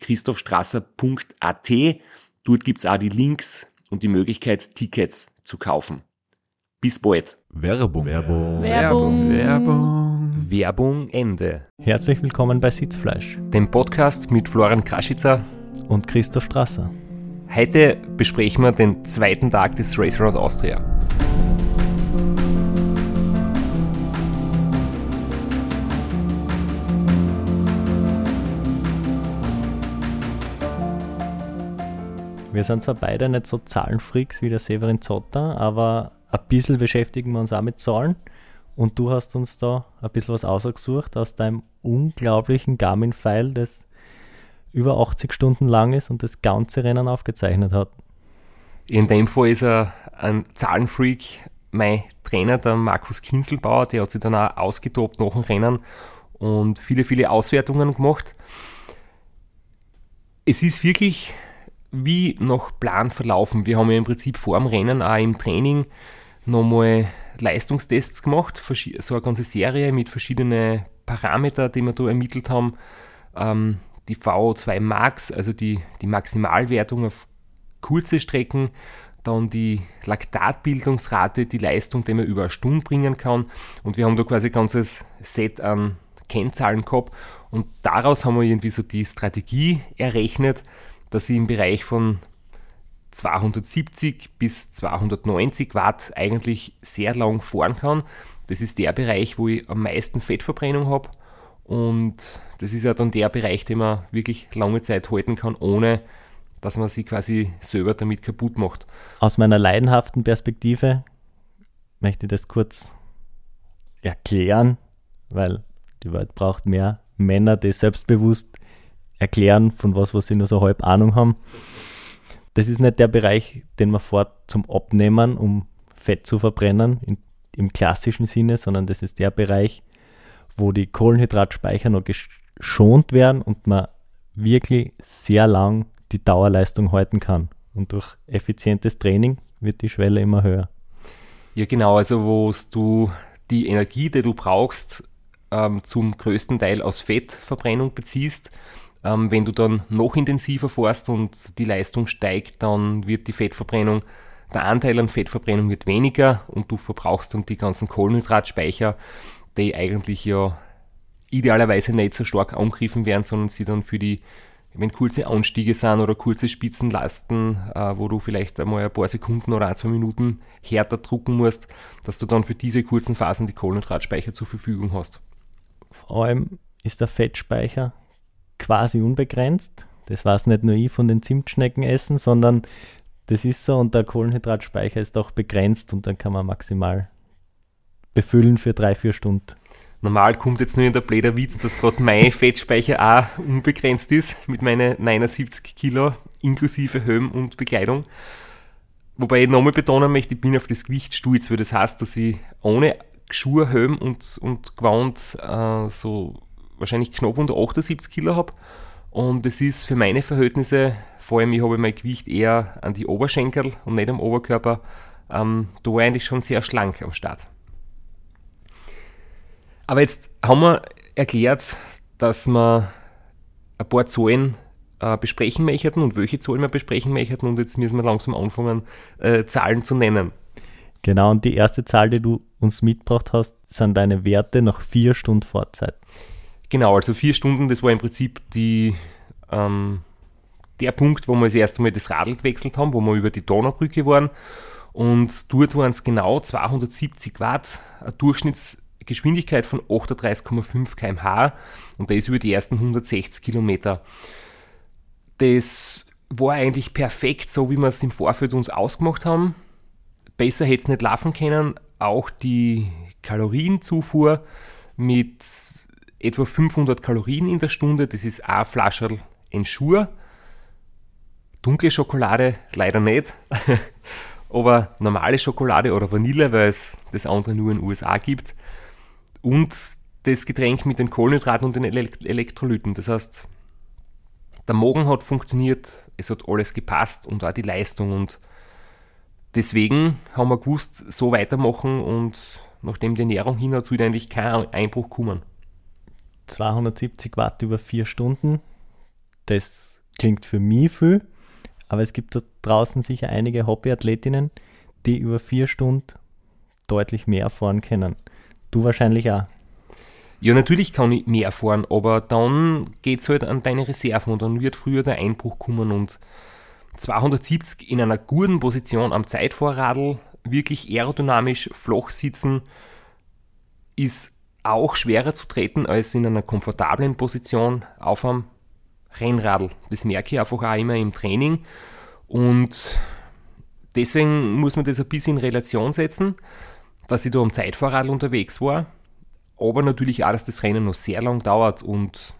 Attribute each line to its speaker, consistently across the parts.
Speaker 1: www.christophstrasser.at. Dort gibt's auch die Links und die Möglichkeit, Tickets zu kaufen. Bis bald.
Speaker 2: Werbung.
Speaker 3: Werbung.
Speaker 2: Werbung.
Speaker 3: Werbung.
Speaker 1: Werbung Ende.
Speaker 4: Herzlich willkommen bei Sitzfleisch
Speaker 1: Dem Podcast mit Florian Kraschitzer.
Speaker 4: und Christoph Strasser.
Speaker 1: Heute besprechen wir den zweiten Tag des Race Around Austria.
Speaker 4: Wir sind zwar beide nicht so Zahlenfreaks wie der Severin Zotter, aber ein bisschen beschäftigen wir uns auch mit Zahlen. Und du hast uns da ein bisschen was ausgesucht aus deinem unglaublichen Garmin-File, das über 80 Stunden lang ist und das ganze Rennen aufgezeichnet hat.
Speaker 1: In dem Fall ist er ein Zahlenfreak, mein Trainer, der Markus Kinselbauer, der hat sich dann auch ausgetobt nach dem Rennen und viele, viele Auswertungen gemacht. Es ist wirklich wie nach Plan verlaufen. Wir haben ja im Prinzip vor dem Rennen auch im Training nochmal Leistungstests gemacht, so eine ganze Serie mit verschiedenen Parametern, die wir da ermittelt haben. Ähm, die VO2 Max, also die, die Maximalwertung auf kurze Strecken, dann die Laktatbildungsrate, die Leistung, die man über eine Stunde bringen kann. Und wir haben da quasi ein ganzes Set an Kennzahlen gehabt. Und daraus haben wir irgendwie so die Strategie errechnet, dass ich im Bereich von 270 bis 290 Watt eigentlich sehr lang fahren kann. Das ist der Bereich, wo ich am meisten Fettverbrennung habe. Und das ist ja dann der Bereich, den man wirklich lange Zeit halten kann, ohne dass man sich quasi selber damit kaputt macht.
Speaker 4: Aus meiner leidenhaften Perspektive möchte ich das kurz erklären, weil die Welt braucht mehr Männer, die selbstbewusst erklären, von was, was sie nur so halb Ahnung haben. Das ist nicht der Bereich, den man fährt zum Abnehmen, um Fett zu verbrennen, in, im klassischen Sinne, sondern das ist der Bereich, wo die Kohlenhydratspeicher noch geschont werden und man wirklich sehr lang die Dauerleistung halten kann. Und durch effizientes Training wird die Schwelle immer höher.
Speaker 1: Ja, genau, also wo du die Energie, die du brauchst, ähm, zum größten Teil aus Fettverbrennung beziehst. Ähm, wenn du dann noch intensiver fährst und die Leistung steigt, dann wird die Fettverbrennung, der Anteil an Fettverbrennung wird weniger und du verbrauchst dann die ganzen Kohlenhydratspeicher, die eigentlich ja idealerweise nicht so stark angegriffen werden, sondern sie dann für die, wenn kurze Anstiege sind oder kurze Spitzenlasten, äh, wo du vielleicht einmal ein paar Sekunden oder ein, zwei Minuten härter drucken musst, dass du dann für diese kurzen Phasen die Kohlenhydratspeicher zur Verfügung hast.
Speaker 4: Vor allem ist der Fettspeicher quasi unbegrenzt. Das weiß nicht nur ich von den Zimtschnecken essen, sondern das ist so und der Kohlenhydratspeicher ist auch begrenzt und dann kann man maximal befüllen für drei, vier Stunden.
Speaker 1: Normal kommt jetzt nur in der blöder Witz, dass gerade mein Fettspeicher auch unbegrenzt ist mit meinen 79 Kilo inklusive Helm und Bekleidung. Wobei ich nochmal betonen möchte, ich bin auf das Gewicht stolz, weil das heißt, dass ich ohne Schuhe, Helm und, und Gewand äh, so wahrscheinlich knapp unter 78 Kilo habe. Und das ist für meine Verhältnisse, vor allem ich habe mein Gewicht eher an die Oberschenkel und nicht am Oberkörper, ähm, da war ich eigentlich schon sehr schlank am Start. Aber jetzt haben wir erklärt, dass wir ein paar Zahlen äh, besprechen möchten und welche Zahlen wir besprechen möchten und jetzt müssen wir langsam anfangen, äh, Zahlen zu nennen.
Speaker 4: Genau, und die erste Zahl, die du uns mitgebracht hast, sind deine Werte nach vier Stunden Fahrzeit.
Speaker 1: Genau, also vier Stunden, das war im Prinzip die, ähm, der Punkt, wo wir das erste Mal das Radl gewechselt haben, wo wir über die Donaubrücke waren. Und dort waren es genau 270 Watt, eine Durchschnittsgeschwindigkeit von 38,5 km/h und das über die ersten 160 Kilometer. Das war eigentlich perfekt, so wie wir es im Vorfeld uns ausgemacht haben. Besser hätte es nicht laufen können. Auch die Kalorienzufuhr mit etwa 500 Kalorien in der Stunde, das ist eine Flasche Ensure. Dunkle Schokolade leider nicht, aber normale Schokolade oder Vanille, weil es das andere nur in den USA gibt. Und das Getränk mit den Kohlenhydraten und den Elektrolyten. Das heißt, der Magen hat funktioniert, es hat alles gepasst und auch die Leistung. Und deswegen haben wir gewusst, so weitermachen und nachdem die Ernährung hin hat, soll eigentlich kein Einbruch kommen.
Speaker 4: 270 Watt über vier Stunden, das klingt für mich viel, aber es gibt da draußen sicher einige Hobbyathletinnen, die über vier Stunden deutlich mehr fahren können. Du wahrscheinlich auch.
Speaker 1: Ja, natürlich kann ich mehr fahren, aber dann geht es halt an deine Reserven und dann wird früher der Einbruch kommen und 270 in einer guten Position am Zeitvorradl, wirklich aerodynamisch flach sitzen, ist auch schwerer zu treten als in einer komfortablen Position auf einem Rennradl. Das merke ich einfach auch immer im Training und deswegen muss man das ein bisschen in Relation setzen, dass ich da am Zeitvorradl unterwegs war aber natürlich auch, dass das Rennen noch sehr lang dauert und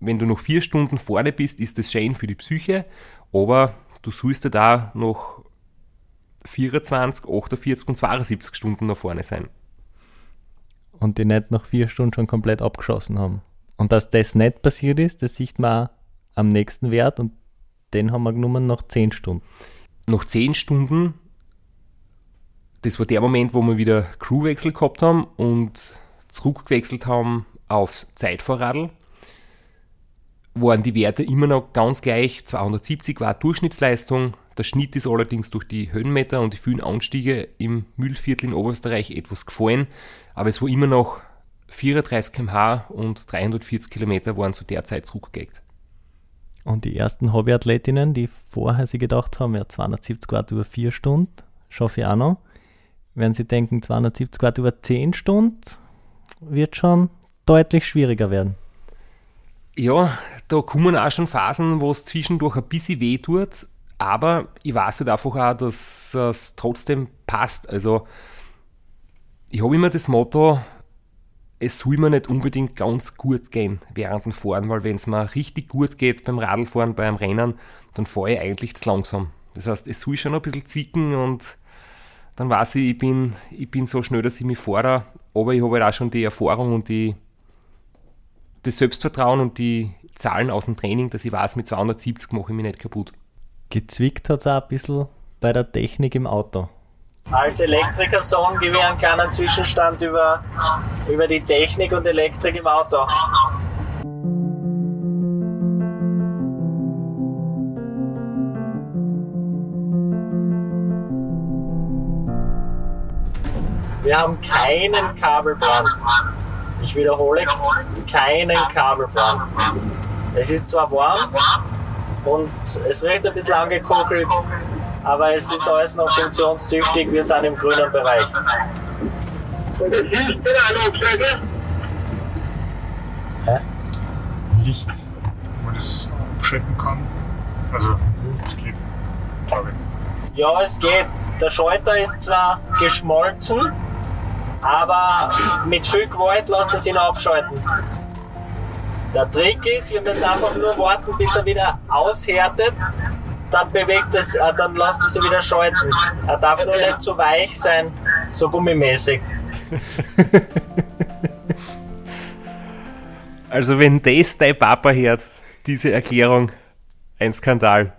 Speaker 1: wenn du noch vier Stunden vorne bist, ist das schön für die Psyche, aber du sollst ja da noch 24, 48 und 72 Stunden nach vorne sein.
Speaker 4: Und die nicht nach vier Stunden schon komplett abgeschossen haben. Und dass das nicht passiert ist, das sieht man auch am nächsten Wert und den haben wir genommen nach 10 Stunden.
Speaker 1: Nach 10 Stunden, das war der Moment, wo wir wieder Crewwechsel gehabt haben und zurückgewechselt haben aufs Zeitvorradl, waren die Werte immer noch ganz gleich. 270 Watt Durchschnittsleistung. Der Schnitt ist allerdings durch die Höhenmeter und die vielen Anstiege im Mühlviertel in Oberösterreich etwas gefallen, aber es war immer noch 34 km/h und 340 Kilometer waren zu der Zeit zurückgelegt.
Speaker 4: Und die ersten Hobbyathletinnen, die vorher sie gedacht haben, ja 270 Watt über 4 Stunden, schaffe ich auch noch. Wenn sie denken, 270 Watt über 10 Stunden, wird schon deutlich schwieriger werden.
Speaker 1: Ja, da kommen auch schon Phasen, wo es zwischendurch ein bisschen weh tut, aber ich weiß halt einfach auch, dass es trotzdem passt. Also, ich habe immer das Motto, es soll mir nicht unbedingt ganz gut gehen während dem Fahren, weil wenn es mir richtig gut geht beim Radlfahren, beim Rennen, dann fahre ich eigentlich zu langsam. Das heißt, es soll schon ein bisschen zwicken und dann weiß ich, ich bin, ich bin so schnell, dass ich mich fahre, aber ich habe halt auch schon die Erfahrung und die, das Selbstvertrauen und die Zahlen aus dem Training, dass ich weiß, mit 270 mache ich mich nicht kaputt.
Speaker 4: Gezwickt hat es auch ein bisschen bei der Technik im Auto.
Speaker 2: Als Elektriker sagen, gebe ich einen kleinen Zwischenstand über, über die Technik und Elektrik im Auto. Wir haben keinen Kabelbrand. Ich wiederhole, keinen Kabelbrand. Es ist zwar warm und es riecht ein bisschen angekokelt, aber es ist alles noch funktionstüchtig. Wir sind im grünen Bereich.
Speaker 5: Hä? Licht, wo man das abschalten kann. Also, es geht, glaube ich.
Speaker 2: Ja, es geht. Der Schalter ist zwar geschmolzen, aber mit viel Gewalt lässt er sich noch abschalten. Der Trick ist, wir müssen einfach nur warten, bis er wieder aushärtet. Dann bewegt es, äh, dann lässt er sich wieder schalten. Er darf nur nicht zu weich sein, so gummimäßig.
Speaker 1: also wenn das dein Papa hört, diese Erklärung, ein Skandal.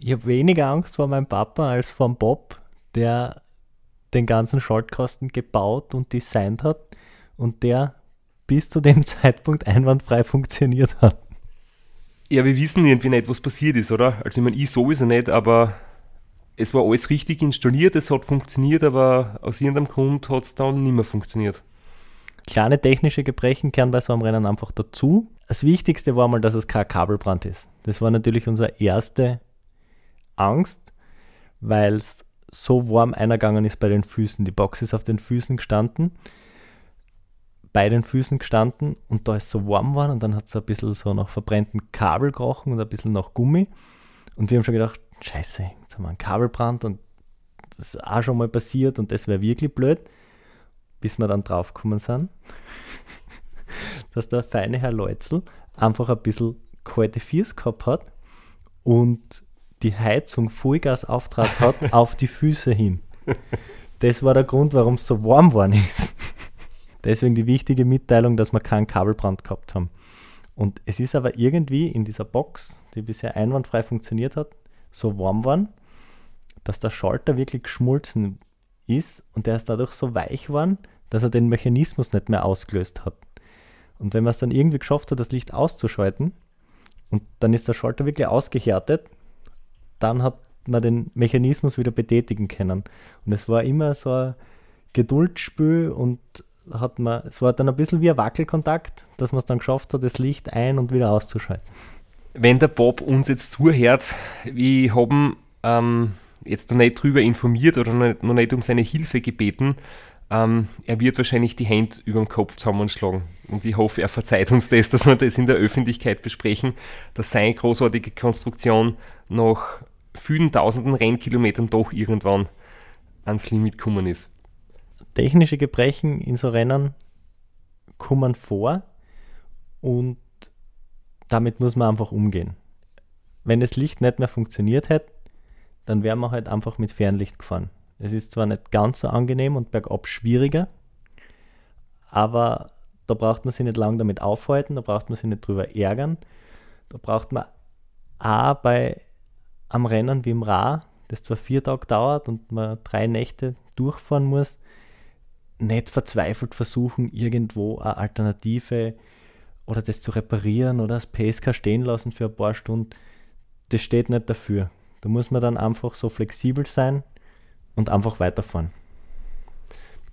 Speaker 4: Ich habe weniger Angst vor meinem Papa als vor Bob, der den ganzen Schaltkasten gebaut und designt hat und der bis zu dem Zeitpunkt einwandfrei funktioniert hat.
Speaker 1: Ja, wir wissen irgendwie nicht, was passiert ist, oder? Also ich meine, ich sowieso nicht, aber es war alles richtig installiert, es hat funktioniert, aber aus irgendeinem Grund hat es dann nicht mehr funktioniert.
Speaker 4: Kleine technische Gebrechen kehren bei so einem Rennen einfach dazu. Das Wichtigste war mal, dass es kein Kabelbrand ist. Das war natürlich unsere erste Angst, weil es so warm eingegangen ist bei den Füßen. Die Box ist auf den Füßen gestanden, bei den Füßen gestanden und da ist so warm war und dann hat es ein bisschen so nach verbrennten Kabel gerochen und ein bisschen nach Gummi. Und wir haben schon gedacht, scheiße, jetzt haben wir einen Kabelbrand und das ist auch schon mal passiert und das wäre wirklich blöd, bis wir dann draufgekommen sind, dass der feine Herr Leutzel einfach ein bisschen kalte Füße gehabt hat und die Heizung Vollgas auftrat hat auf die Füße hin. Das war der Grund, warum es so warm geworden ist. Deswegen die wichtige Mitteilung, dass wir keinen Kabelbrand gehabt haben. Und es ist aber irgendwie in dieser Box, die bisher einwandfrei funktioniert hat, so warm geworden, dass der Schalter wirklich geschmolzen ist und der ist dadurch so weich geworden, dass er den Mechanismus nicht mehr ausgelöst hat. Und wenn man es dann irgendwie geschafft hat, das Licht auszuschalten, und dann ist der Schalter wirklich ausgehärtet, dann hat man den Mechanismus wieder betätigen können. Und es war immer so ein Geduldsspiel und hat man, es war dann ein bisschen wie ein Wackelkontakt, dass man es dann geschafft hat, das Licht ein- und wieder auszuschalten.
Speaker 1: Wenn der Bob uns jetzt zuhört, wir haben ähm, jetzt noch nicht drüber informiert oder noch nicht, um seine Hilfe gebeten, ähm, er wird wahrscheinlich die Hände über dem Kopf zusammenschlagen. Und ich hoffe, er verzeiht uns das, dass wir das in der Öffentlichkeit besprechen, dass seine großartige Konstruktion nach vielen tausenden Rennkilometern doch irgendwann ans Limit gekommen ist.
Speaker 4: Technische Gebrechen in so Rennen kommen vor und damit muss man einfach umgehen. Wenn das Licht nicht mehr funktioniert hätte, dann wären wir halt einfach mit Fernlicht gefahren. Es ist zwar nicht ganz so angenehm und bergab schwieriger, aber da braucht man sich nicht lange damit aufhalten, da braucht man sich nicht drüber ärgern. Da braucht man auch bei am Rennen wie im Ra, das zwar vier Tage dauert und man drei Nächte durchfahren muss, nicht verzweifelt versuchen, irgendwo eine Alternative oder das zu reparieren oder das PSK stehen lassen für ein paar Stunden. Das steht nicht dafür. Da muss man dann einfach so flexibel sein und einfach weiterfahren.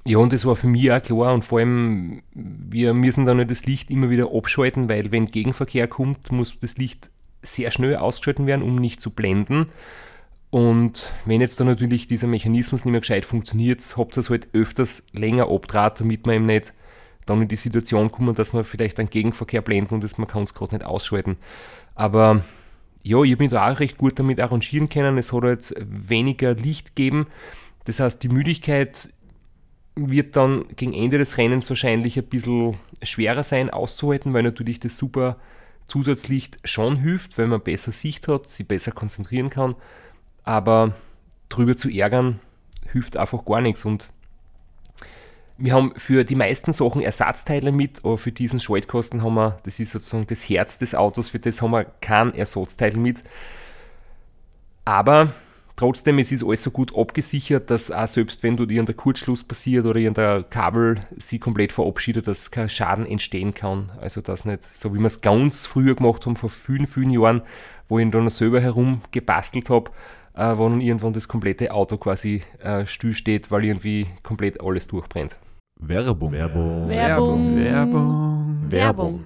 Speaker 1: Ja, und das war für mich auch klar und vor allem, wir müssen dann nicht das Licht immer wieder abschalten, weil wenn Gegenverkehr kommt, muss das Licht sehr schnell ausgeschalten werden, um nicht zu blenden. Und wenn jetzt dann natürlich dieser Mechanismus nicht mehr gescheit funktioniert, habt ihr es halt öfters länger abdraht, damit man eben nicht dann in die Situation kommen, dass man vielleicht einen Gegenverkehr blenden und das, man kann es gerade nicht ausschalten. Aber ja, ich habe mich da auch recht gut damit arrangieren können. Es hat halt weniger Licht gegeben. Das heißt, die Müdigkeit wird dann gegen Ende des Rennens wahrscheinlich ein bisschen schwerer sein auszuhalten, weil natürlich das super Zusatzlicht schon hilft, weil man besser Sicht hat, sich besser konzentrieren kann. Aber drüber zu ärgern hilft einfach gar nichts. Und wir haben für die meisten Sachen Ersatzteile mit, aber für diesen Schaltkosten haben wir, das ist sozusagen das Herz des Autos, für das haben wir kein Ersatzteil mit. Aber trotzdem, es ist alles so gut abgesichert, dass auch selbst wenn dort irgendein Kurzschluss passiert oder irgendein Kabel sie komplett verabschiedet, dass kein Schaden entstehen kann. Also das nicht, so wie wir es ganz früher gemacht haben, vor vielen, vielen Jahren, wo ich dann selber herum gebastelt habe, äh, wo dann irgendwann das komplette Auto quasi äh, still steht, weil irgendwie komplett alles durchbrennt.
Speaker 3: Werbung. Werbung.
Speaker 6: Werbung.
Speaker 3: Werbung.
Speaker 6: Werbung.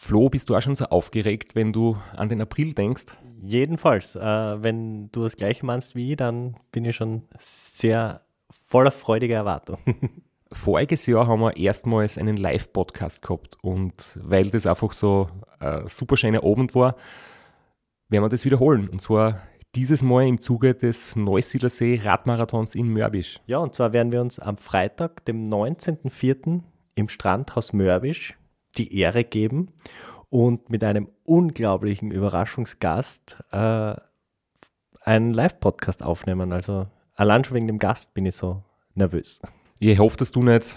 Speaker 1: Flo, bist du auch schon so aufgeregt, wenn du an den April denkst?
Speaker 4: Jedenfalls, äh, wenn du das gleiche meinst wie ich, dann bin ich schon sehr voller freudiger Erwartung.
Speaker 1: Voriges Jahr haben wir erstmals einen Live-Podcast gehabt und weil das einfach so ein super schöner Abend war, werden wir das wiederholen. Und zwar dieses Mal im Zuge des Neusiedlersee Radmarathons in Mörbisch.
Speaker 4: Ja, und zwar werden wir uns am Freitag, dem 19.04. im Strandhaus Mörbisch die Ehre geben und mit einem unglaublichen Überraschungsgast äh, einen Live-Podcast aufnehmen. Also allein schon wegen dem Gast bin ich so nervös.
Speaker 1: Ich hoffe, dass du nicht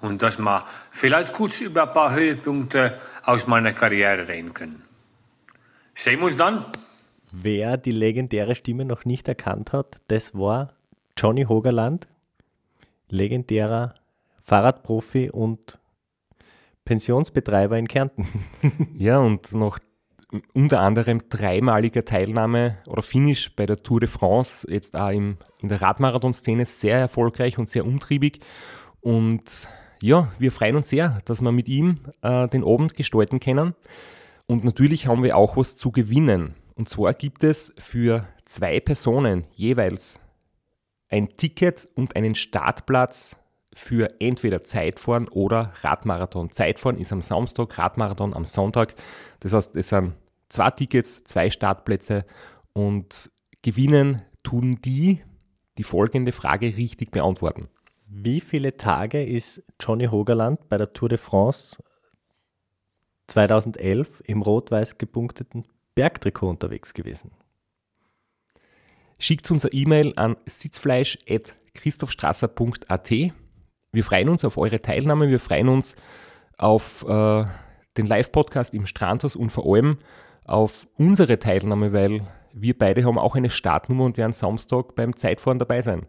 Speaker 7: und dass wir vielleicht kurz über ein paar Höhepunkte aus meiner Karriere reden können. Sehen wir uns dann?
Speaker 4: Wer die legendäre Stimme noch nicht erkannt hat, das war Johnny Hogerland, legendärer Fahrradprofi und Pensionsbetreiber in Kärnten.
Speaker 1: Ja, und noch unter anderem dreimaliger Teilnahme oder Finish bei der Tour de France, jetzt auch im, in der Radmarathon-Szene sehr erfolgreich und sehr umtriebig. Und ja, wir freuen uns sehr, dass wir mit ihm äh, den Abend gestalten können. Und natürlich haben wir auch was zu gewinnen. Und zwar gibt es für zwei Personen jeweils ein Ticket und einen Startplatz für entweder Zeitfahren oder Radmarathon. Zeitfahren ist am Samstag, Radmarathon am Sonntag. Das heißt, es sind zwei Tickets, zwei Startplätze und gewinnen tun die, die folgende Frage richtig beantworten.
Speaker 4: Wie viele Tage ist Johnny Hogerland bei der Tour de France 2011 im rot-weiß gepunkteten Bergtrikot unterwegs gewesen?
Speaker 1: Schickt uns eine E-Mail an sitzfleisch.christophstrasser.at. Wir freuen uns auf eure Teilnahme, wir freuen uns auf äh, den Live-Podcast im Strandhaus und vor allem auf unsere Teilnahme, weil wir beide haben auch eine Startnummer und werden Samstag beim Zeitfahren dabei sein.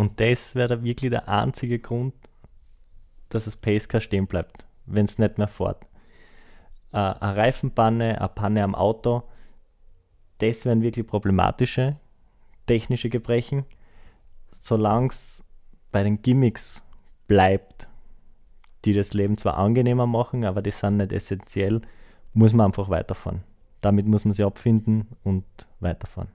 Speaker 4: Und das wäre wirklich der einzige Grund, dass das Pacecar stehen bleibt, wenn es nicht mehr fährt. Äh, eine Reifenpanne, eine Panne am Auto, das wären wirklich problematische technische Gebrechen. Solange es bei den Gimmicks bleibt, die das Leben zwar angenehmer machen, aber die sind nicht essentiell, muss man einfach weiterfahren. Damit muss man sich abfinden und weiterfahren.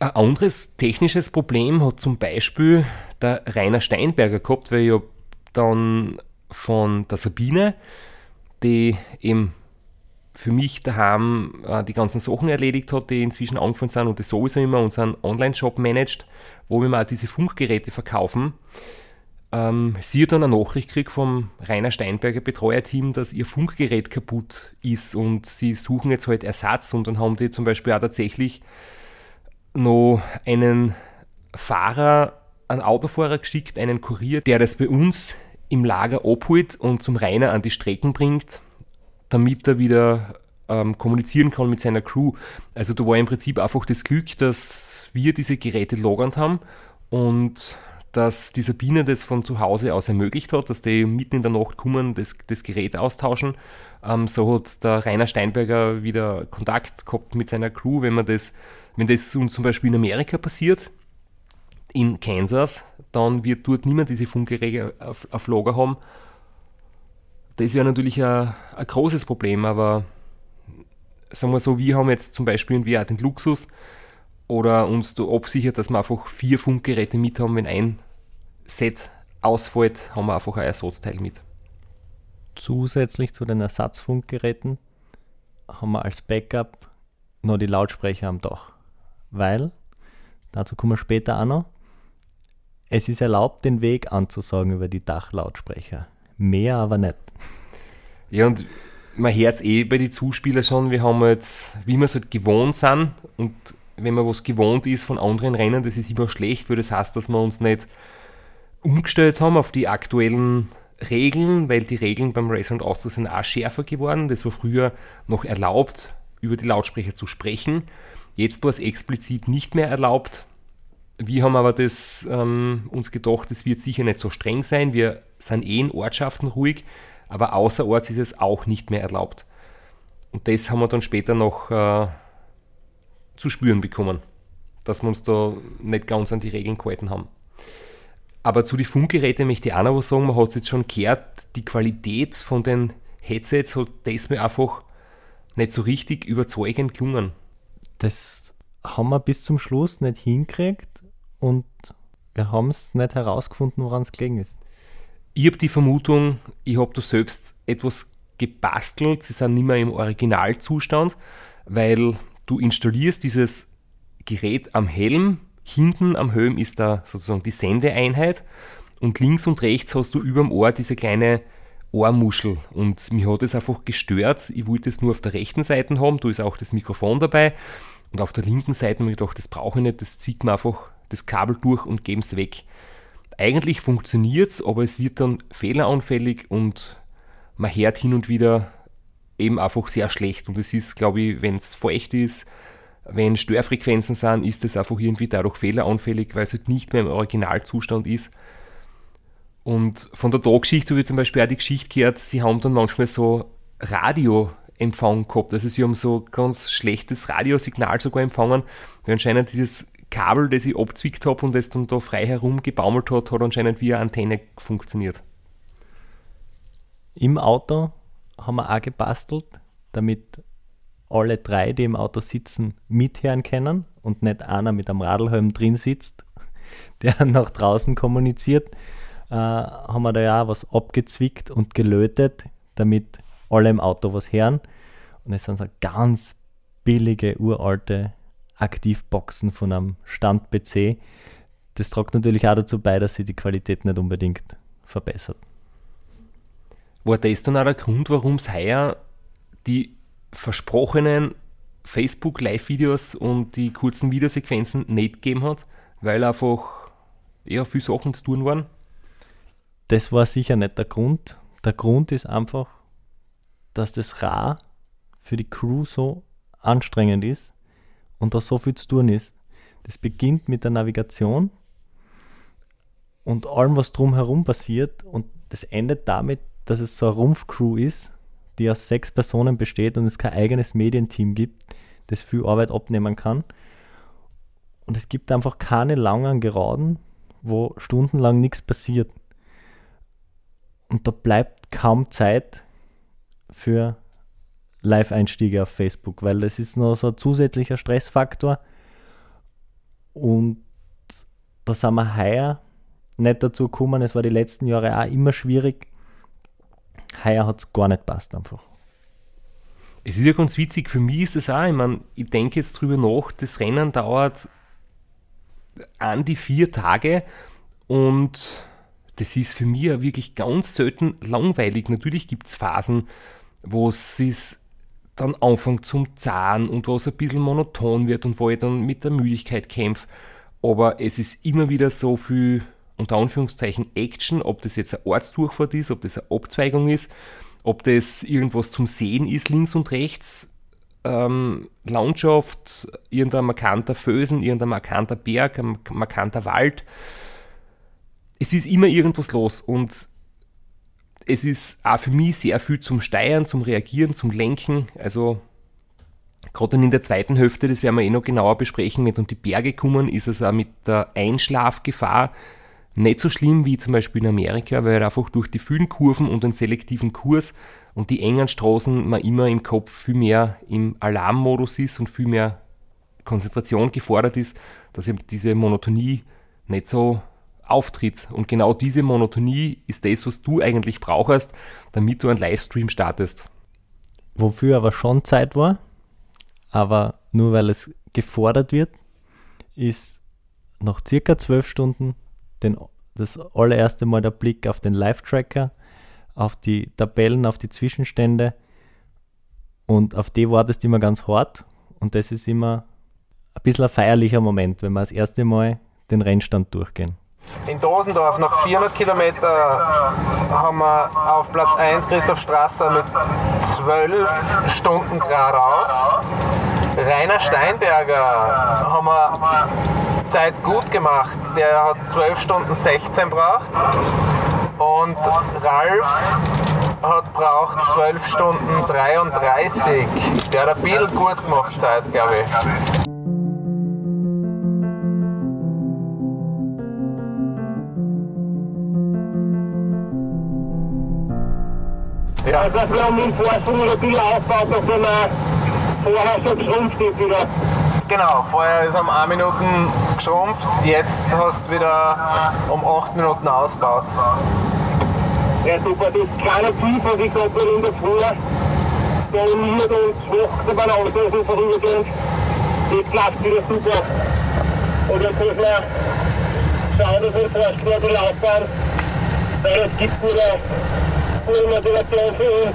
Speaker 1: Ein anderes technisches Problem hat zum Beispiel der Rainer Steinberger gehabt, weil ja dann von der Sabine, die eben für mich daheim äh, die ganzen Sachen erledigt hat, die inzwischen angefangen sind und die sowieso immer unseren Online-Shop managt, wo wir mal diese Funkgeräte verkaufen. Ähm, sie hat dann eine Nachricht gekriegt vom Rainer Steinberger Betreuerteam, dass ihr Funkgerät kaputt ist und sie suchen jetzt halt Ersatz und dann haben die zum Beispiel auch tatsächlich noch einen Fahrer, einen Autofahrer geschickt, einen Kurier, der das bei uns im Lager abholt und zum Rainer an die Strecken bringt, damit er wieder ähm, kommunizieren kann mit seiner Crew. Also da war im Prinzip einfach das Glück, dass wir diese Geräte lagernd haben und dass die Sabine das von zu Hause aus ermöglicht hat, dass die mitten in der Nacht kommen, das, das Gerät austauschen. Ähm, so hat der Rainer Steinberger wieder Kontakt gehabt mit seiner Crew, wenn man das, wenn das zum Beispiel in Amerika passiert, in Kansas, dann wird dort niemand diese Funkgeräte auf, auf Lager haben. Das wäre natürlich ein, ein großes Problem, aber sagen wir so, wir haben jetzt zum Beispiel auch den Luxus, oder uns da absichert, dass wir einfach vier Funkgeräte mit haben. Wenn ein Set ausfällt, haben wir einfach ein Ersatzteil mit.
Speaker 4: Zusätzlich zu den Ersatzfunkgeräten haben wir als Backup noch die Lautsprecher am Dach. Weil, dazu kommen wir später auch noch, es ist erlaubt, den Weg anzusagen über die Dachlautsprecher. Mehr aber nicht.
Speaker 1: Ja, und man hört es eh bei den Zuspielern schon, wir haben jetzt, wie wir es halt gewohnt sind und wenn man was gewohnt ist von anderen Rennen, das ist immer schlecht, weil das heißt, dass wir uns nicht umgestellt haben auf die aktuellen Regeln, weil die Regeln beim Race und Austria sind auch schärfer geworden. Das war früher noch erlaubt, über die Lautsprecher zu sprechen. Jetzt war es explizit nicht mehr erlaubt. Wir haben aber das, ähm, uns gedacht, es wird sicher nicht so streng sein. Wir sind eh in Ortschaften ruhig, aber außerorts ist es auch nicht mehr erlaubt. Und das haben wir dann später noch äh, zu spüren bekommen, dass wir uns da nicht ganz an die Regeln gehalten haben. Aber zu den Funkgeräten möchte ich auch noch was sagen. Man hat es jetzt schon gehört, die Qualität von den Headsets hat das mir einfach nicht so richtig überzeugend gelungen.
Speaker 4: Das haben wir bis zum Schluss nicht hingekriegt und wir haben es nicht herausgefunden, woran es gelegen ist.
Speaker 1: Ich habe die Vermutung, ich habe da selbst etwas gebastelt. Sie sind nicht mehr im Originalzustand, weil du installierst dieses Gerät am Helm. Hinten am Helm ist da sozusagen die Sendeeinheit und links und rechts hast du über dem Ohr diese kleine Ohrmuschel. Und mich hat es einfach gestört. Ich wollte es nur auf der rechten Seite haben, da ist auch das Mikrofon dabei. Und auf der linken Seite habe ich gedacht, das brauche ich nicht, das zieht mir einfach das Kabel durch und geben es weg. Eigentlich funktioniert es, aber es wird dann fehleranfällig und man hört hin und wieder eben einfach sehr schlecht. Und es ist, glaube ich, wenn es feucht ist, wenn Störfrequenzen sind, ist es einfach irgendwie dadurch fehleranfällig, weil es halt nicht mehr im Originalzustand ist. Und von der Taggeschichte habe ich zum Beispiel auch die Geschichte gehört, sie haben dann manchmal so Radioempfang gehabt. Also sie haben so ganz schlechtes Radiosignal sogar empfangen, weil anscheinend dieses Kabel, das ich abzwickt habe und das dann da frei herumgebaumelt hat, hat anscheinend wie eine Antenne funktioniert.
Speaker 4: Im Auto haben wir auch gebastelt, damit alle drei, die im Auto sitzen, mithören können und nicht einer mit einem Radlhelm drin sitzt, der nach draußen kommuniziert, äh, haben wir da ja auch was abgezwickt und gelötet, damit alle im Auto was hören. Und es sind so ganz billige, uralte Aktivboxen von einem Stand-PC. Das trägt natürlich auch dazu bei, dass sich die Qualität nicht unbedingt verbessert.
Speaker 1: War das dann auch der Grund, warum es heuer die versprochenen Facebook-Live-Videos und die kurzen Videosequenzen nicht gegeben hat, weil einfach ja, viele Sachen zu tun waren?
Speaker 4: Das war sicher nicht der Grund. Der Grund ist einfach, dass das Ra für die Crew so anstrengend ist und da so viel zu tun ist. Das beginnt mit der Navigation und allem, was drumherum passiert und das endet damit, dass es so eine Rumpfcrew ist, die aus sechs Personen besteht und es kein eigenes Medienteam gibt, das viel Arbeit abnehmen kann. Und es gibt einfach keine langen Geraden, wo stundenlang nichts passiert. Und da bleibt kaum Zeit für Live-Einstiege auf Facebook, weil das ist noch so ein zusätzlicher Stressfaktor. Und da sind wir heuer nicht dazu gekommen. Es war die letzten Jahre auch immer schwierig. Heuer hat es gar nicht passt einfach.
Speaker 1: Es ist ja ganz witzig, für mich ist es auch, ich meine, ich denke jetzt drüber nach, das Rennen dauert an die vier Tage und das ist für mich wirklich ganz selten langweilig. Natürlich gibt es Phasen, wo es dann anfängt zum Zahn und wo es ein bisschen monoton wird und wo ich dann mit der Müdigkeit kämpfe. Aber es ist immer wieder so viel, unter Anführungszeichen, Action, ob das jetzt eine Ortsdurchfahrt ist, ob das eine Abzweigung ist, ob das irgendwas zum Sehen ist, links und rechts. Ähm, Landschaft, irgendein markanter Fösen, irgendein markanter Berg, ein markanter Wald. Es ist immer irgendwas los und es ist auch für mich sehr viel zum Steuern, zum Reagieren, zum Lenken. Also gerade in der zweiten Hälfte, das werden wir eh noch genauer besprechen, wenn es um die Berge kommen, ist es auch mit der Einschlafgefahr nicht so schlimm wie zum Beispiel in Amerika, weil einfach durch die vielen Kurven und den selektiven Kurs und die engen Straßen man immer im Kopf viel mehr im Alarmmodus ist und viel mehr Konzentration gefordert ist, dass eben diese Monotonie nicht so auftritt. Und genau diese Monotonie ist das, was du eigentlich brauchst, damit du einen Livestream startest.
Speaker 4: Wofür aber schon Zeit war, aber nur weil es gefordert wird, ist nach circa zwölf Stunden den, das allererste Mal der Blick auf den Live-Tracker, auf die Tabellen, auf die Zwischenstände und auf die wartest immer ganz hart und das ist immer ein bisschen ein feierlicher Moment, wenn wir das erste Mal den Rennstand durchgehen.
Speaker 6: In Dosendorf nach 400 Kilometer haben wir auf Platz 1 Christoph Strasser mit 12 Stunden geradeaus. Rainer Steinberger haben wir Zeit gut gemacht. Der hat 12 Stunden 16 braucht. Und Ralf hat braucht 12 Stunden 33. Der hat ein bisschen gut gemacht Zeit, glaube ich.
Speaker 8: Ja. Also haben im Vorsprung ein bisschen aufgebaut, nachdem er vorher schon geschrumpft ist wieder.
Speaker 6: Genau, vorher ist um 1 Minuten geschrumpft, jetzt hast du wieder um 8 Minuten ausgebaut.
Speaker 8: Ja, super, das kleine Tief, was ich habe in der Früh, dominiert und macht beim Auslösen vorübergehend. Das klappt wieder super. Und jetzt müssen wir schauen, dass wir auf die Laufbahn, weil es gibt wieder für uns.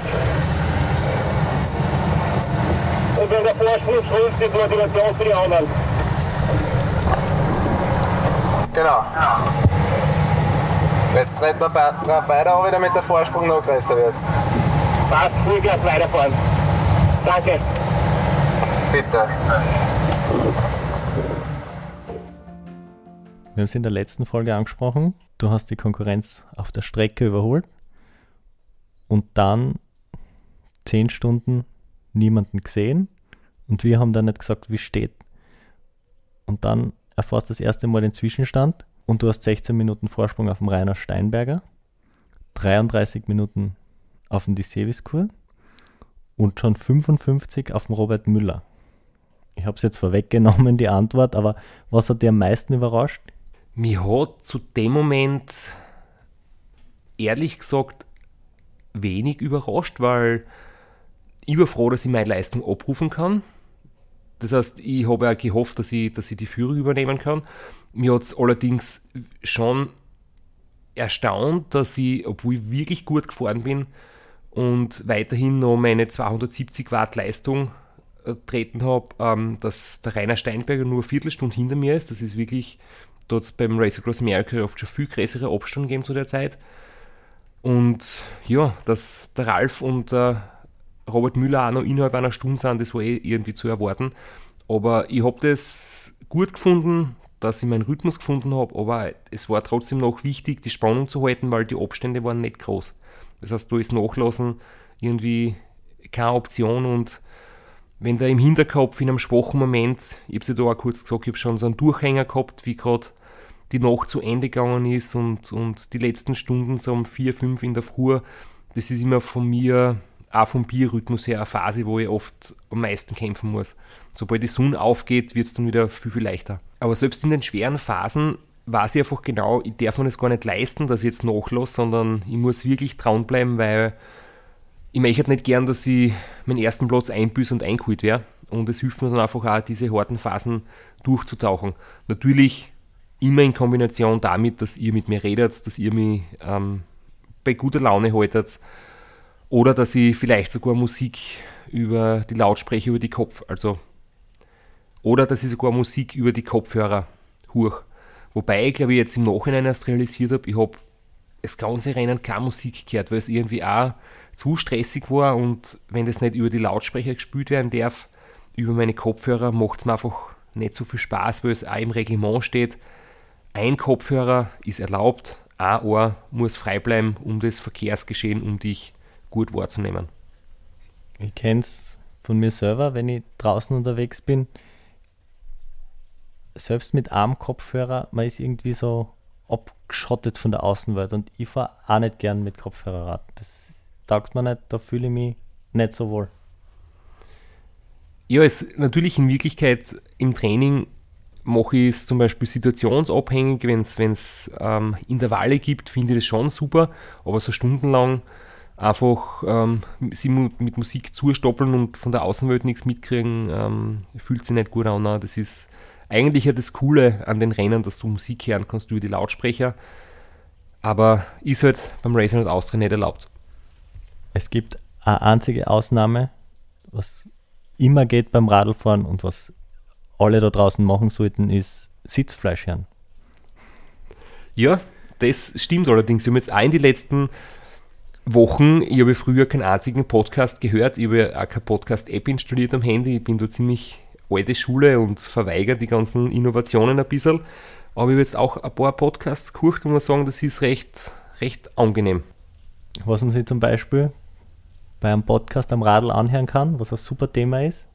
Speaker 8: Und wenn der Vorsprung schrumpft, ist Motivation für die anderen.
Speaker 6: Genau. Jetzt treten wir ba- brav weiter, auch wieder damit der Vorsprung noch größer wird.
Speaker 8: Passt, Vollgas weiterfahren. Danke.
Speaker 6: Bitte.
Speaker 4: Wir haben es in der letzten Folge angesprochen. Du hast die Konkurrenz auf der Strecke überholt und dann zehn Stunden niemanden gesehen und wir haben dann nicht gesagt, wie steht. Und dann erfährst du das erste Mal den Zwischenstand und du hast 16 Minuten Vorsprung auf dem Rainer Steinberger, 33 Minuten auf dem Diseviskur und schon 55 auf dem Robert Müller. Ich habe es jetzt vorweggenommen, die Antwort, aber was hat dir am meisten überrascht?
Speaker 1: Mich hat zu dem Moment ehrlich gesagt wenig überrascht, weil ich war froh, dass ich meine Leistung abrufen kann. Das heißt, ich habe auch gehofft, dass ich, dass ich die Führung übernehmen kann. Mir hat es allerdings schon erstaunt, dass ich, obwohl ich wirklich gut gefahren bin und weiterhin noch meine 270 Watt Leistung äh, treten habe, ähm, dass der Rainer Steinberger nur eine Viertelstunde hinter mir ist. Das ist wirklich, es beim Race Across America oft schon viel größere Abstand gegeben zu der Zeit. Und ja, dass der Ralf und der Robert Müller auch noch innerhalb einer Stunde sind, das war eh irgendwie zu erwarten. Aber ich habe das gut gefunden, dass ich meinen Rhythmus gefunden habe, aber es war trotzdem noch wichtig, die Spannung zu halten, weil die Abstände waren nicht groß. Das heißt, da ist Nachlassen irgendwie keine Option und wenn da im Hinterkopf in einem schwachen Moment, ich habe ja da auch kurz gesagt, ich habe schon so einen Durchhänger gehabt, wie gerade die Nacht zu Ende gegangen ist und, und die letzten Stunden so um 4, 5 in der Früh, das ist immer von mir, auch vom Bierrhythmus her, eine Phase, wo ich oft am meisten kämpfen muss. Sobald die Sonne aufgeht, wird es dann wieder viel, viel leichter. Aber selbst in den schweren Phasen weiß ich einfach genau, ich darf mir das gar nicht leisten, dass ich jetzt nachlasse, sondern ich muss wirklich dranbleiben, weil ich möchte nicht gern, dass ich meinen ersten Platz einbüße und eingeholt wäre. Und es hilft mir dann einfach auch, diese harten Phasen durchzutauchen. Natürlich immer in Kombination damit, dass ihr mit mir redet, dass ihr mich ähm, bei guter Laune haltet oder dass ich vielleicht sogar Musik über die Lautsprecher, über die Kopf, also oder dass ich sogar Musik über die Kopfhörer hoch. Wobei ich glaube ich jetzt im Nachhinein erst realisiert habe, ich habe das ganze Rennen keine Musik gehört, weil es irgendwie auch zu stressig war und wenn das nicht über die Lautsprecher gespielt werden darf, über meine Kopfhörer, macht es mir einfach nicht so viel Spaß, weil es auch im Reglement steht, ein Kopfhörer ist erlaubt, ein Ohr muss frei bleiben, um das Verkehrsgeschehen um dich gut wahrzunehmen.
Speaker 4: Ich kenne es von mir selber, wenn ich draußen unterwegs bin. Selbst mit einem Kopfhörer, man ist irgendwie so abgeschottet von der Außenwelt und ich fahre auch nicht gern mit Kopfhörer Rad. Das taugt mir nicht, da fühle ich mich nicht so wohl.
Speaker 1: Ja, es natürlich in Wirklichkeit im Training mache ich es zum Beispiel situationsabhängig, wenn es ähm, Intervalle gibt, finde ich das schon super, aber so stundenlang einfach ähm, mit Musik zustoppeln und von der Außenwelt nichts mitkriegen, ähm, fühlt sich nicht gut an. Das ist eigentlich ja das Coole an den Rennen, dass du Musik hören kannst über die Lautsprecher, aber ist halt beim Racing und Austria nicht erlaubt.
Speaker 4: Es gibt eine einzige Ausnahme, was immer geht beim Radlfahren und was alle da draußen machen sollten, ist Sitzfleisch hören.
Speaker 1: Ja, das stimmt allerdings. Ich habe jetzt auch in den letzten Wochen, ich habe früher keinen einzigen Podcast gehört, ich habe auch keine Podcast-App installiert am Handy, ich bin da ziemlich alte Schule und verweigere die ganzen Innovationen ein bisschen. Aber ich habe jetzt auch ein paar Podcasts gehört und muss sagen, das ist recht, recht angenehm.
Speaker 4: Was man sich zum Beispiel bei einem Podcast am Radl anhören kann, was ein super Thema ist,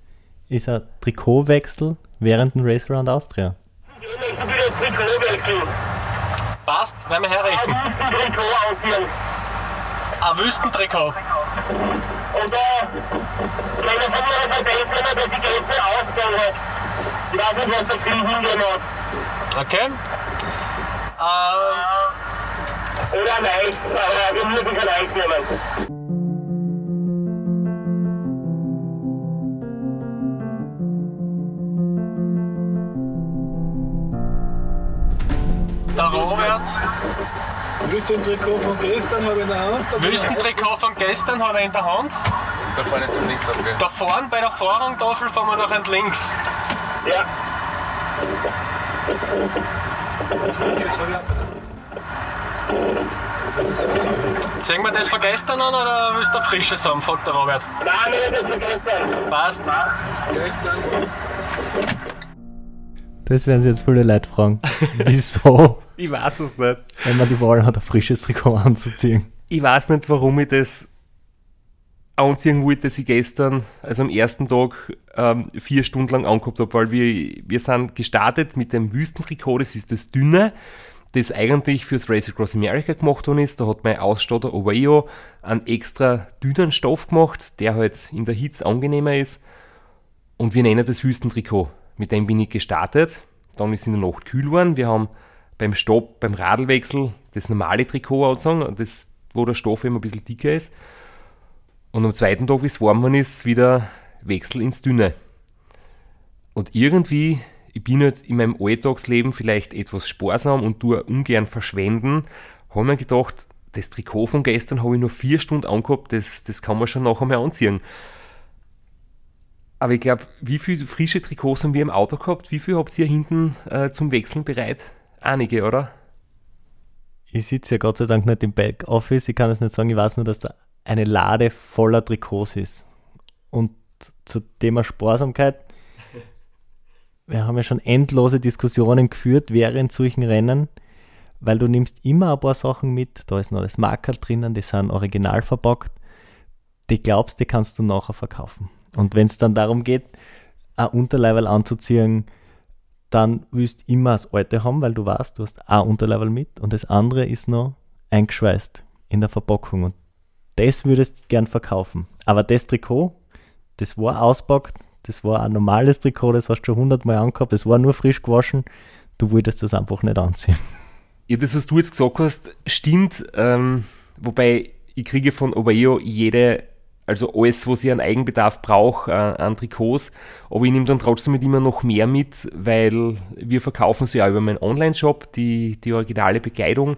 Speaker 4: ist ein Trikotwechsel während dem Race Around Austria.
Speaker 2: Passt, werden wir herrichten.
Speaker 8: Ein
Speaker 2: Wüstentrikot.
Speaker 8: Und da, meine von mir verbessern wir, dass die Gäste ausgegangen hat. Ich weiß nicht, was der Krieg hingehen hat.
Speaker 2: Okay. Ähm,
Speaker 8: Oder ein Eis, aber wir müssen kein Eis nehmen.
Speaker 2: Der Robert,
Speaker 9: Wüstentrikot von gestern habe ich in der Hand.
Speaker 2: Wüstentrikot von gestern hat er in der Hand.
Speaker 6: Da vorne zum Links abgehen.
Speaker 2: Da vorne bei der Vorrangtafel fahren wir nach und links.
Speaker 8: Ja,
Speaker 2: Sehen wir das von gestern an oder willst du ein frisches haben, fragt der Robert.
Speaker 8: nein, wir das von gestern.
Speaker 2: Passt.
Speaker 4: Das werden sich jetzt viele Leute fragen. Wieso,
Speaker 1: Ich weiß es nicht.
Speaker 4: wenn man die Wahl hat, ein frisches Trikot anzuziehen?
Speaker 1: Ich weiß nicht, warum ich das anziehen wollte, das ich gestern, also am ersten Tag, ähm, vier Stunden lang angehabt habe, weil wir, wir sind gestartet mit dem Wüstentrikot, das ist das dünne, das eigentlich fürs Race Across America gemacht worden ist. Da hat mein Ausstatter Oveo einen extra dünnen Stoff gemacht, der halt in der Hitze angenehmer ist. Und wir nennen das Wüstentrikot. Mit dem bin ich gestartet. Dann ist es in der Nacht kühl geworden. Wir haben beim Stopp, beim Radlwechsel das normale Trikot angezogen, das, wo der Stoff immer ein bisschen dicker ist. Und am zweiten Tag, wie es warm geworden ist, wieder Wechsel ins Dünne. Und irgendwie, ich bin halt in meinem Alltagsleben vielleicht etwas sparsam und tue ungern verschwenden, habe mir gedacht, das Trikot von gestern habe ich nur vier Stunden angehabt, das, das kann man schon nachher mal anziehen. Aber ich glaube, wie viele frische Trikots haben wir im Auto gehabt? Wie viel habt ihr hinten äh, zum Wechseln bereit? Einige, oder?
Speaker 4: Ich sitze ja Gott sei Dank nicht im Backoffice, ich kann es nicht sagen, ich weiß nur, dass da eine Lade voller Trikots ist. Und zu Thema Sparsamkeit, wir haben ja schon endlose Diskussionen geführt während solchen Rennen, weil du nimmst immer ein paar Sachen mit, da ist noch das Marker drinnen, die sind original verpackt, die glaubst, die kannst du nachher verkaufen. Und wenn es dann darum geht, ein Unterleibel anzuziehen, dann willst du immer das alte haben, weil du weißt, du hast ein Unterleibel mit und das andere ist noch eingeschweißt in der Verpackung und das würdest du gern verkaufen. Aber das Trikot, das war auspackt, das war ein normales Trikot, das hast du schon hundertmal angehabt, das war nur frisch gewaschen, du wolltest das einfach nicht anziehen.
Speaker 1: Ja, das, was du jetzt gesagt hast, stimmt. Ähm, wobei ich kriege von Obeo jede, also alles, was ich an Eigenbedarf brauche, äh, an Trikots. Aber ich nehme dann trotzdem mit immer noch mehr mit, weil wir verkaufen sie ja über meinen Online-Shop, die, die originale Bekleidung.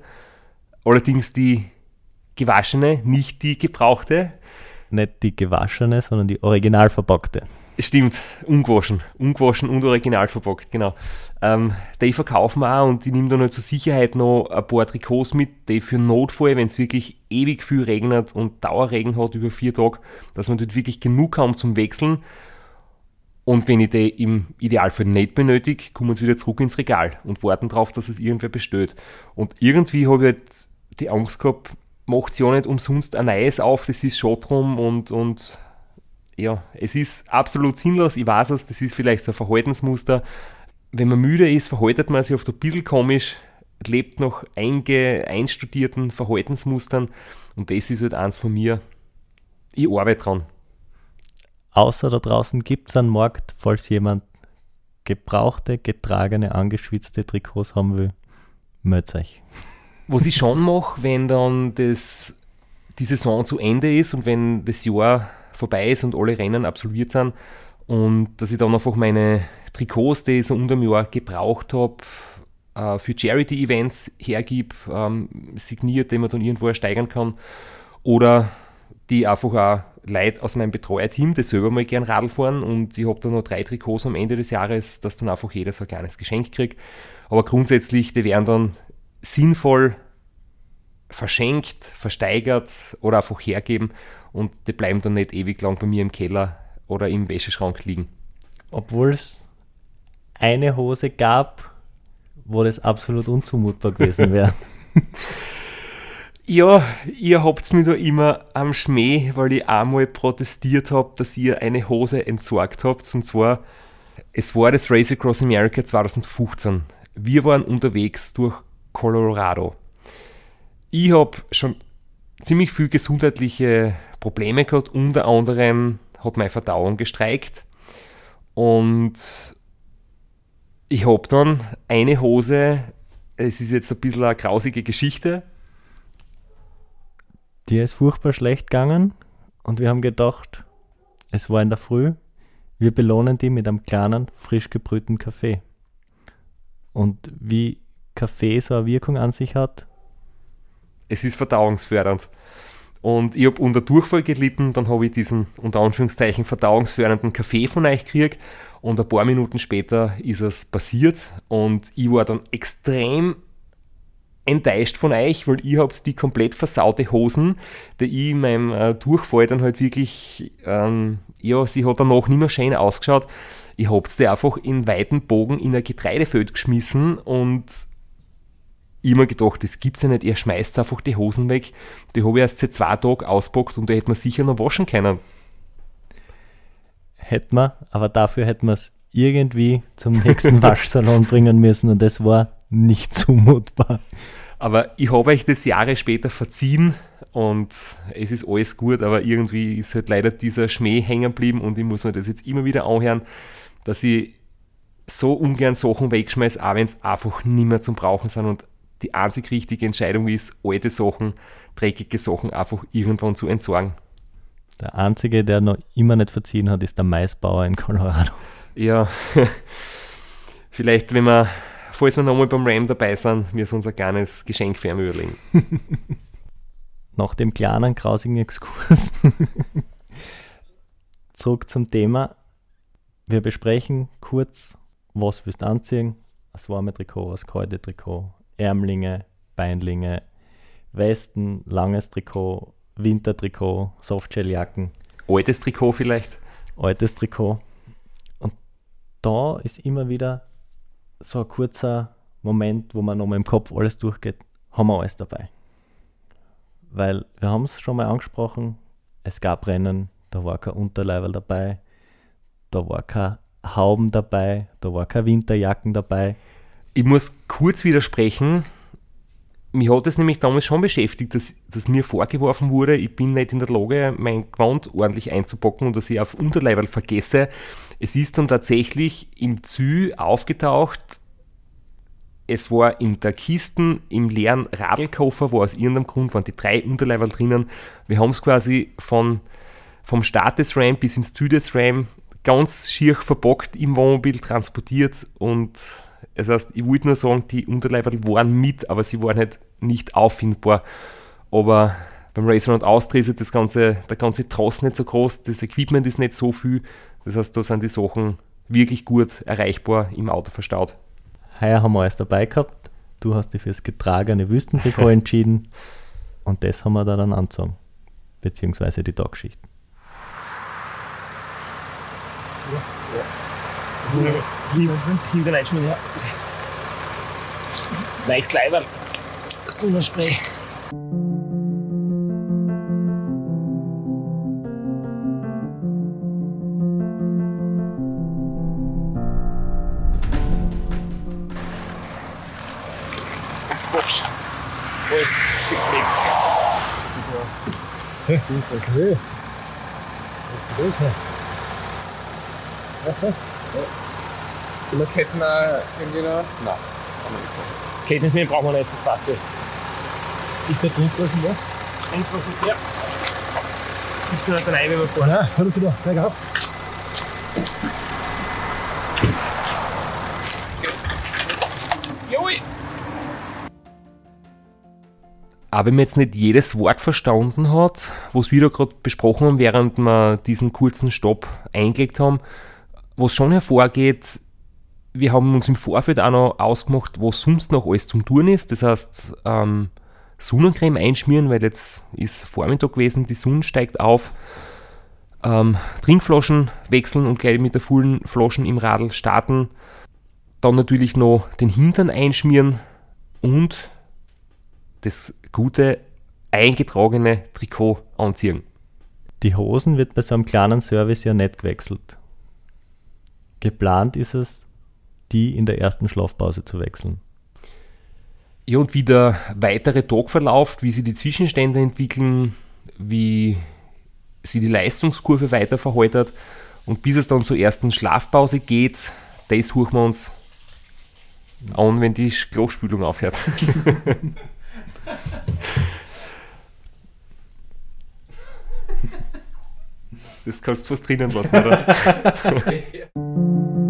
Speaker 1: Allerdings die gewaschene, nicht die gebrauchte.
Speaker 4: Nicht die gewaschene, sondern die original verpackte.
Speaker 1: Stimmt, ungewaschen. Ungewaschen und original verpackt, genau. Ähm, die verkaufen wir auch und ich nehme dann halt zur Sicherheit noch ein paar Trikots mit, die für Notfall, wenn es wirklich ewig viel regnet und Dauerregen hat über vier Tage, dass man dort wirklich genug haben zum Wechseln. Und wenn ich die im Idealfall nicht benötige, kommen wir wieder zurück ins Regal und warten darauf, dass es irgendwer bestellt. Und irgendwie habe ich halt die Angst gehabt, macht ja nicht umsonst ein neues auf, das ist schon drum und, und ja, es ist absolut sinnlos, ich weiß es, das ist vielleicht so ein Verhaltensmuster. Wenn man müde ist, verhaltet man sich oft ein bisschen komisch, lebt nach einge, einstudierten Verhaltensmustern und das ist halt eins von mir. Ich arbeite dran.
Speaker 4: Außer da draußen gibt es einen Markt, falls jemand gebrauchte, getragene, angeschwitzte Trikots haben will, meldet euch.
Speaker 1: Was ich schon mache, wenn dann das, die Saison zu Ende ist und wenn das Jahr vorbei ist und alle Rennen absolviert sind. Und dass ich dann einfach meine Trikots, die ich so unter dem Jahr gebraucht habe, äh, für Charity-Events hergib, ähm, signiert, die man dann irgendwo ersteigern kann. Oder die einfach auch Leute aus meinem Betreuerteam, die selber mal gern Radl fahren. Und ich habe da noch drei Trikots am Ende des Jahres, dass dann einfach jeder so ein kleines Geschenk kriegt. Aber grundsätzlich, die werden dann sinnvoll verschenkt, versteigert oder einfach hergeben und die bleiben dann nicht ewig lang bei mir im Keller oder im Wäscheschrank liegen.
Speaker 4: Obwohl es eine Hose gab, wo das absolut unzumutbar gewesen wäre.
Speaker 1: Ja, ihr habt mir da immer am Schmäh, weil ich einmal protestiert habe, dass ihr eine Hose entsorgt habt. Und zwar, es war das Race Across America 2015. Wir waren unterwegs durch Colorado. Ich habe schon ziemlich viel gesundheitliche Probleme gehabt. Unter anderem hat meine Verdauung gestreikt. Und ich habe dann eine Hose, es ist jetzt ein bisschen eine grausige Geschichte,
Speaker 4: dir ist furchtbar schlecht gegangen und wir haben gedacht, es war in der Früh, wir belohnen die mit einem kleinen, frisch gebrühten Kaffee. Und wie Kaffee so eine Wirkung an sich hat,
Speaker 1: Es ist verdauungsfördernd. Und ich habe unter Durchfall gelitten, dann habe ich diesen unter Anführungszeichen verdauungsfördernden Kaffee von euch gekriegt und ein paar Minuten später ist es passiert und ich war dann extrem enttäuscht von euch, weil ihr habt die komplett versaute Hosen, die ich in meinem äh, Durchfall dann halt wirklich, ähm, ja, sie hat danach nicht mehr schön ausgeschaut. Ich hab's die einfach in weiten Bogen in ein Getreidefeld geschmissen und mir gedacht, das gibt's ja nicht, ihr schmeißt einfach die Hosen weg. Die habe ich erst seit zwei Tagen auspackt und die hätte man sicher noch waschen können.
Speaker 4: hätten wir, aber dafür hätten wir es irgendwie zum nächsten Waschsalon bringen müssen und das war nicht zumutbar.
Speaker 1: Aber ich habe euch das Jahre später verziehen und es ist alles gut, aber irgendwie ist halt leider dieser Schmäh hängen geblieben und ich muss mir das jetzt immer wieder anhören, dass ich so ungern Sachen wegschmeiße, auch wenn es einfach nicht mehr zum Brauchen sind und die einzig richtige Entscheidung ist, alte Sachen, dreckige Sachen einfach irgendwann zu entsorgen.
Speaker 4: Der Einzige, der noch immer nicht verziehen hat, ist der Maisbauer in Colorado.
Speaker 1: Ja, vielleicht, wenn wir, falls wir nochmal beim Ram dabei sind, wir uns ein kleines Geschenk für ihn überlegen.
Speaker 4: Nach dem kleinen, grausigen Exkurs zurück zum Thema. Wir besprechen kurz, was willst du anziehen? Das warme Trikot, das kalte Trikot, Ärmlinge, Beinlinge, Westen, langes Trikot, Wintertrikot, Softshelljacken,
Speaker 1: Altes Trikot vielleicht?
Speaker 4: altes Trikot. Und da ist immer wieder so ein kurzer Moment, wo man nochmal im Kopf alles durchgeht, haben wir alles dabei. Weil wir haben es schon mal angesprochen, es gab Rennen, da war kein Unterleiberl dabei, da war kein Hauben dabei, da war kein Winterjacken dabei.
Speaker 1: Ich muss kurz widersprechen. Mich hat es nämlich damals schon beschäftigt, dass, dass mir vorgeworfen wurde, ich bin nicht in der Lage, mein Gewand ordentlich einzupacken und dass ich auf Unterleiberl vergesse. Es ist dann tatsächlich im Zü aufgetaucht. Es war in der Kiste, im leeren Radlkoffer, wo aus irgendeinem Grund waren die drei Unterleiberl drinnen. Wir haben es quasi von, vom Start des Ram bis ins Zü des Ram ganz schier verpackt im Wohnmobil transportiert und das heißt, ich wollte nur sagen, die Unterleiberl waren mit, aber sie waren halt nicht auffindbar. Aber beim Racer und Austria ist halt das ganze, der ganze Tross nicht so groß, das Equipment ist nicht so viel. Das heißt, da sind die Sachen wirklich gut erreichbar im Auto verstaut.
Speaker 4: Heuer haben wir alles dabei gehabt. Du hast dich fürs getragene Wüstentrikot entschieden und das haben wir da dann angezogen. Beziehungsweise die Tagschichten.
Speaker 10: Hinter reinschmieren, ja. Weichs Leiberl. Sonnenspray. Wurscht. Alles gepflegt.
Speaker 9: Okay. Was ist das? Aha.
Speaker 6: Wir hätten auch irgendwie noch. Nein.
Speaker 10: Ketten mir brauchen wir nicht, das passt ja.
Speaker 9: Ist der Trinkflaschen da?
Speaker 10: Einfach so fair. Gibst du nicht rein, wenn wir fahren?
Speaker 9: Nein, hör du da. Steig auf.
Speaker 10: Joi!
Speaker 1: Aber wenn man jetzt nicht jedes Wort verstanden hat, was wir da gerade besprochen haben, während wir diesen kurzen Stopp eingelegt haben, was schon hervorgeht, wir haben uns im Vorfeld auch noch ausgemacht, was sonst noch alles zum Tun ist. Das heißt, ähm, Sonnencreme einschmieren, weil jetzt ist Vormittag gewesen, die Sonne steigt auf. Ähm, Trinkflaschen wechseln und gleich mit der vollen Flaschen im Radl starten. Dann natürlich noch den Hintern einschmieren und das gute eingetragene Trikot anziehen.
Speaker 4: Die Hosen wird bei so einem kleinen Service ja nicht gewechselt. Geplant ist es, die in der ersten Schlafpause zu wechseln.
Speaker 1: Ja, und wie der weitere Tag verläuft, wie sich die Zwischenstände entwickeln, wie sie die Leistungskurve weiter verhäutert und bis es dann zur ersten Schlafpause geht, das suchen wir uns an, wenn die Klospülung aufhört. Das kannst du fast drinnen lassen, oder?